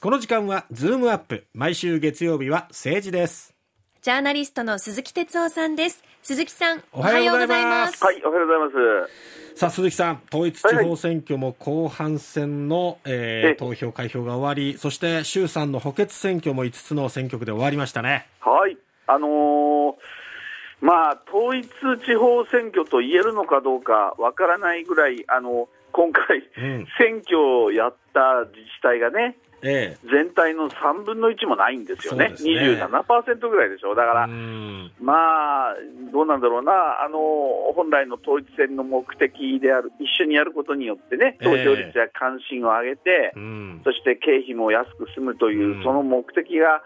この時間はズームアップ。毎週月曜日は政治です。ジャーナリストの鈴木哲夫さんです。鈴木さんおはようございます。はいおはようございます。さあ鈴木さん統一地方選挙も後半戦の、えーえ投票開票が終わりそして衆参の補欠選挙も5つの選挙区で終わりましたね。はい。あのーまあ統一地方選挙と言えるのかどうかわからないぐらいあの今回、うん。選挙をやった自治体がねえ全体の3分の1もないんですよね。ね。27%ぐらいでしょだから、まあ、どうなんだろうな、あの本来の統一戦の目的である、一緒にやることによってね、ええ。投票率や関心を上げて、うん。そして経費も安く済むという、うん。その目的が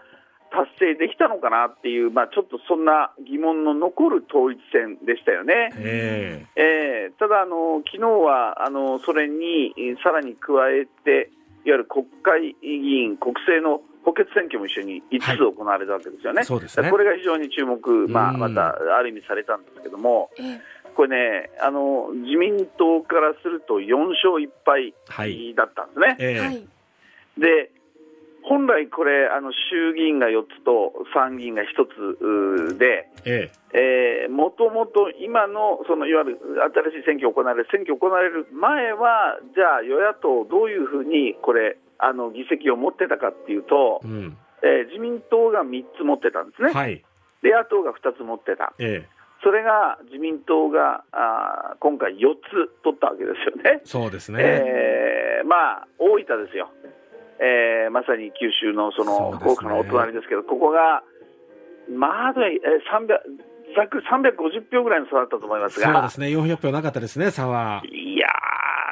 達成できたのかなっていう、まあ、ちょっとそんな疑問の残る統一戦でしたよね。ええ。ーただあの、昨日はあのそれにえーさらに加えて、いわゆる国会議員、国政の補欠選挙も一緒に5つ行われたわけですよね。そうですね。これが非常に注目、まあ、うん。またある意味されたんですけども、えこれね、あの自民党からすると4勝1敗はい。だったんですね。えええ。はいで本来これ、あの衆議院が4つと参議院が1つで、ええ。ーもともと今のそのいわゆる新しい選挙行われる、選挙行われる前は、じゃあ、与野党、どういうふうにこれ、あの議席を持ってたかっていうとえ、うん。えー自民党が3つ持ってたんですね、はい。で野党が2つ持ってた、ええ。それが自民党があー今回4つ取ったわけですよね。そうですね、えーまあ、大分ですよ、えーまさに九州のその福岡のお隣ですけど、ここが、まあ、えー300ざっくり350票ぐらいの差だったと思いますが。そうで、すね。400票なかったですね差は。いや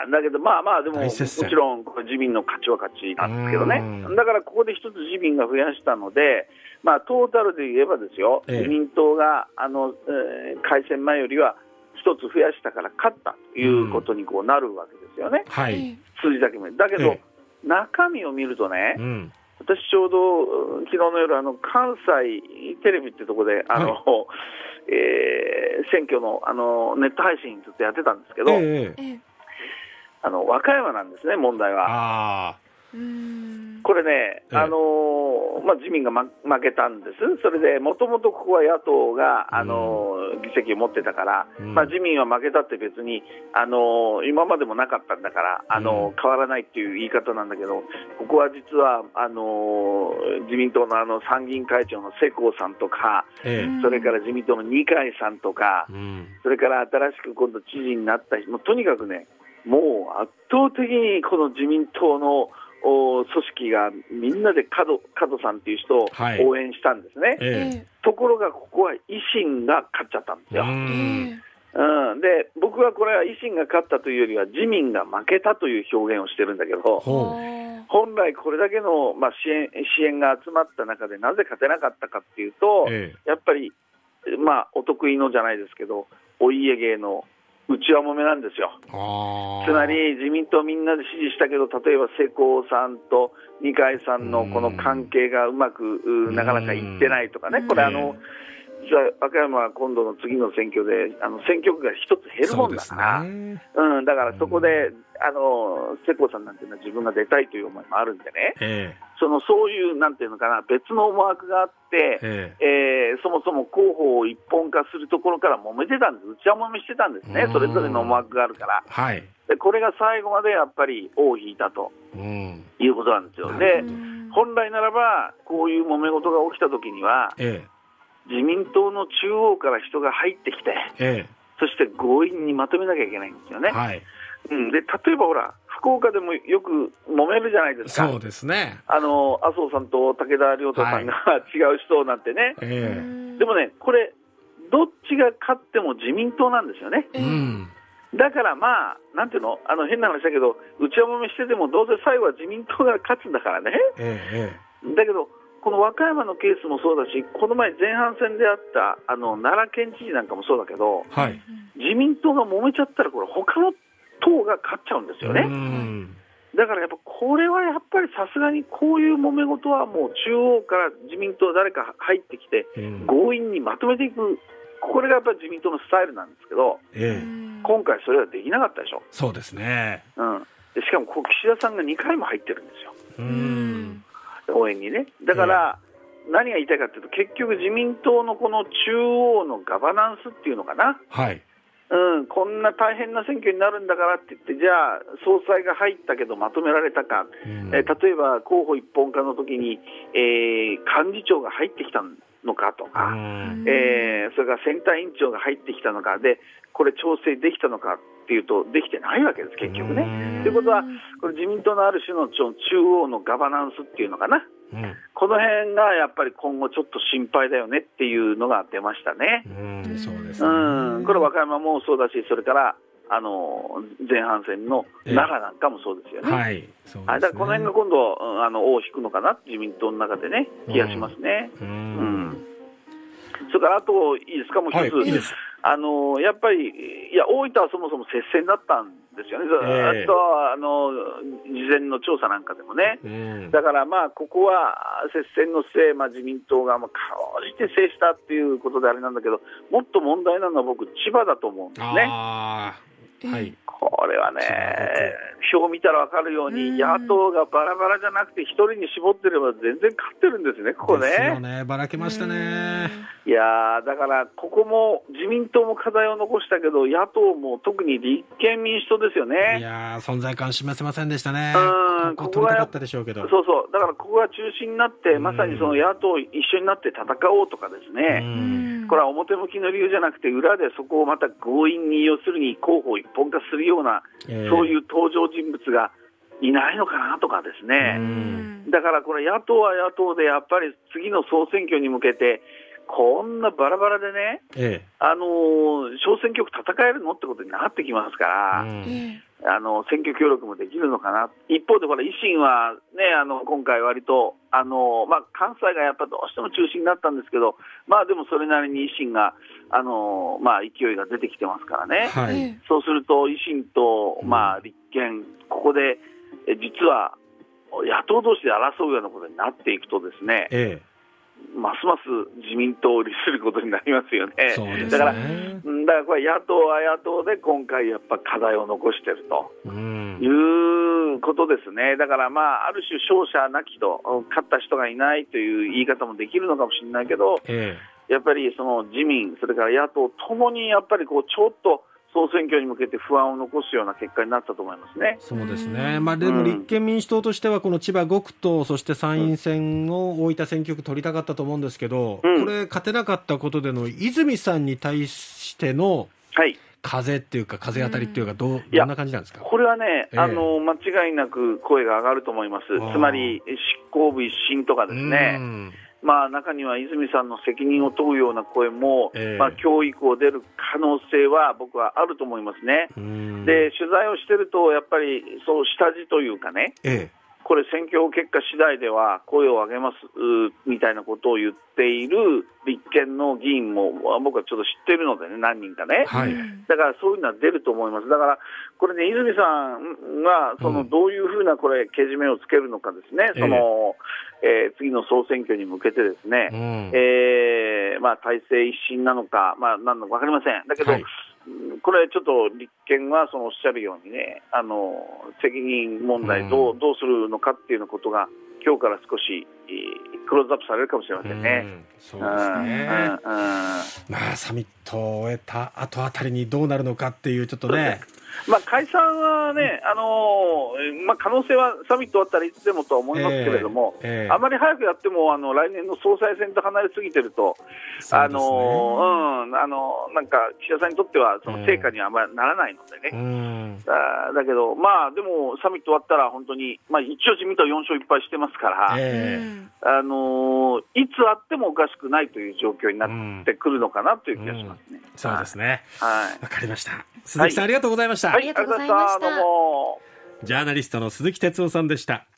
ー、だけど、まあまあ、でも、もちろんこれ自民の勝ちは勝ちなんですけどね。うん、だからここで一つ自民が増やしたので、まあ、トータルで言えばですよ、ええ。自民党があの、えー改選前よりは一つ増やしたから勝ったということにこうなるわけですよね、はい、え数字だけ見る。だけど、え中身を見るとね、うん。私ちょうどうん昨日の夜あの関西テレビってとこであの、えー選挙のあのネット配信ずっとやってたんですけど、ええええ。あの和歌山なんですね問題は。これね、ええ。あのーまあ、自民が、ま、負けたんです、それでもともとここは野党が、あのー議席を持ってたから、うん。まあ、自民は負けたって別に、あのー今までもなかったんだから、あの変わらないっていう言い方なんだけど、ここは実はあのー自民党のあの参議院会長の世耕さんとか、えうんそれから自民党の二階さんとかえ、うん。それから新しく今度知事になった人、もうとにかくね、もう圧倒的にこの自民党のお組織がみんなで角角さんっていう人をはい。応援したんですね、ええ。ところがここは維新が勝っちゃったんですよ、うえん。で僕はこれは維新が勝ったというよりは自民が負けたという表現をしてるんだけど、本来これだけの、まあ、支援支援が集まった中でなぜ勝てなかったかっていうと、え。やっぱり、まあ、お得意のじゃないですけど、お家芸の内輪もめなんですよ。つまり自民党みんなで支持したけど、例えば世耕さんと二階さんのこの関係がうまくうなかなかいってないとかね、うん。これあの、実は和歌山は今度の次の選挙で、あの選挙区が一つ減るもんだから、そうん、だからそこで、あの世耕さんなんていうのは自分が出たいという思いもあるんでね、えそのそういうなんていうのかな、別の思惑があって、ええ。えーそもそも候補を一本化するところから揉めてたんです、内輪もめしてたんですね。う、ん。それぞれの思惑があるから、えはい。でこれが最後までやっぱり尾を引いたとうん。いうことなんですよ。なで本来ならば、こういう揉め事が起きたときには、え自民党の中央から人が入ってきて、ええ。そして強引にまとめなきゃいけないんですよね。えはい。うん、で例えばほら、福岡でもよく揉めるじゃないですか。そうですね。あの麻生さんと武田良太さんが、違う人なんてね、えでもね、これ、どっちが勝っても自民党なんですよね。えうん。だからまあ、なんていうの、あの変な話だけど、内輪もめしてても、どうせ最後は自民党が勝つんだからね。ええ。だけど、この和歌山のケースもそうだし、この前、前半戦であったあの奈良県知事なんかもそうだけど、えはい。自民党が揉めちゃったら、これ、他の党が勝っちゃうんですようね。ん。だからやっぱ、これはやっぱりさすがにこういう揉め事はもう中央から自民党誰か入ってきて、うん。強引にまとめていく、これがやっぱり自民党のスタイルなんですけど、ええ。今回それはできなかったでしょ。そうですね。うん、でしかもこう岸田さんが2回も入ってるんですよ。ううんん上にね。だから、何が言いたいかというと、結局、自民党のこの中央のガバナンスっていうのかな、はい。うん、こんな大変な選挙になるんだからって言って、じゃあ、総裁が入ったけどまとめられたか、うん。えー例えば候補一本化の時に、えー幹事長が入ってきたのかとうか、ん。えーそれから選対委員長が入ってきたのか。で、これ、調整できたのかっていうと、できてないわけです、結局ね。ということは、これ、自民党のある種の中央のガバナンスっていうのかな、うん。この辺がやっぱり今後、ちょっと心配だよねっていうのが出ましたね。うん。そうですうね。ん、これ、和歌山もそうだし、それからあの前半戦の奈良なんかもそうですよね。はい。そうはい、ですね。だからこの辺が今度、うんあの尾を引くのかな、自民党の中でね、気がしますね。ううん。ん。それからあと、いいですか、もう一つ、はいいいですあのやっぱり、いや、大分はそもそも接戦だったんですよね、ずええっと、あの事前の調査なんかでもね。うんだからまあ、ここは接戦の末、まあ、自民党がまあかろうじて制したっていうことであれなんだけど、もっと問題なのは僕、千葉だと思うんですね。ああ。はい。これはね表を見たら分かるように、うん野党がバラバラじゃなくて、一人に絞ってれば全然勝ってるんですね、ここですよね。ね。ばらけましたね。いやーだから、ここも自民党も課題を残したけど、野党も特に立憲民主党ですよいね。やー、存在感示せませんでしたね。うんここ取りたかったでしょうけど。そうそう、だからここが中心になって、まさにその野党一緒になって戦おうとかですうね、んこれは表向きの理由じゃなくて、裏でそこをまた強引に、要するに候補を一本化するような、ええそういう登場人物がいないのかなとかですね。うんだからこれ、野党は野党で、やっぱり次の総選挙に向けて、こんなバラバラでね、えあのー小選挙区戦えるのってことになってきますから、え。あの選挙協力もできるのかな、一方でほら維新は、ね、あの今回、割と、あのまあ、関西がやっぱどうしても中心になったんですけど、まあ、でもそれなりに維新が、あのまあ、勢いが出てきてますからね。はい。そうすると、維新と、うんまあ、立憲、ここで、え実は野党同士で争うようなことになっていくとですね、えますます自民党を利することになりますよね。え。そうですだから、だからこれ、野党は野党で今回、やっぱ課題を残してると。うんい。うことですね、だから、まあ、ある種、勝者なきと、勝った人がいないという言い方もできるのかもしれないけど、えやっぱりその自民、それから野党ともにやっぱりこうちょっと総選挙に向けて不安を残すような結果になったと思いますね。え。。そうですね。まあ、でも立憲民主党としては、この千葉5区と、そして参院選を大分選挙区取りたかったと思うんですけど、うん。これ、勝てなかったことでの泉さんに対してのはい。風っていうか、風当たりっていうか、どう、どんな感じなんですか？これはね、ええ。あの間違いなく声が上がると思います。つまり執行部一新とかですね、うんまあ、中には泉さんの責任を問うような声も、ええ。まあ、教育を出る可能性は僕はあると思いますね。うん。で取材をしてると、やっぱりそう下地というかね、えこれ、選挙結果次第では声を上げますみたいなことを言っている立憲の議員も僕はちょっと知ってるのでね、何人かねえ。。はい。だからそういうのは出ると思います。だから、これね、泉さんが、その、うんどういうふうな、これ、けじめをつけるのかですね、ええその、えー次の総選挙に向けてですね、うんえーまあ、体制一新なのか、まあ、なんのか分かりません。だけど、はいうんこれ、ちょっと立憲はそのおっしゃるようにね、あの責任問題どう、うんどうするのかっていうことが、今日から少し、えークローズアップされるかもしれませんね。うんそううんですね。うんうんまあ、サミットを終えた後あたりにどうなるのかっていう、ちょっとね、まあ、解散はね、あのーまあ、可能性はサミット終わったらいつでもとは思いますけれども、ええええあまり早くやってもあの来年の総裁選と離れすぎてると、あのーうん、あのなんか岸田さんにとってはその成果にはあまりならないのでね。うん、あーだけど、まあ、でもサミット終わったら本当に、まあ、一応自民党4勝1敗してますから、えあのーいつあってもおかしくないという状況になってくるのかなという気がしますね。えそうですね。はい。わかりました。鈴木さん、ありがとうございました。はい、ありがとうございましたありがとうございましたどうも。ジャーナリストの鈴木哲夫さんでした。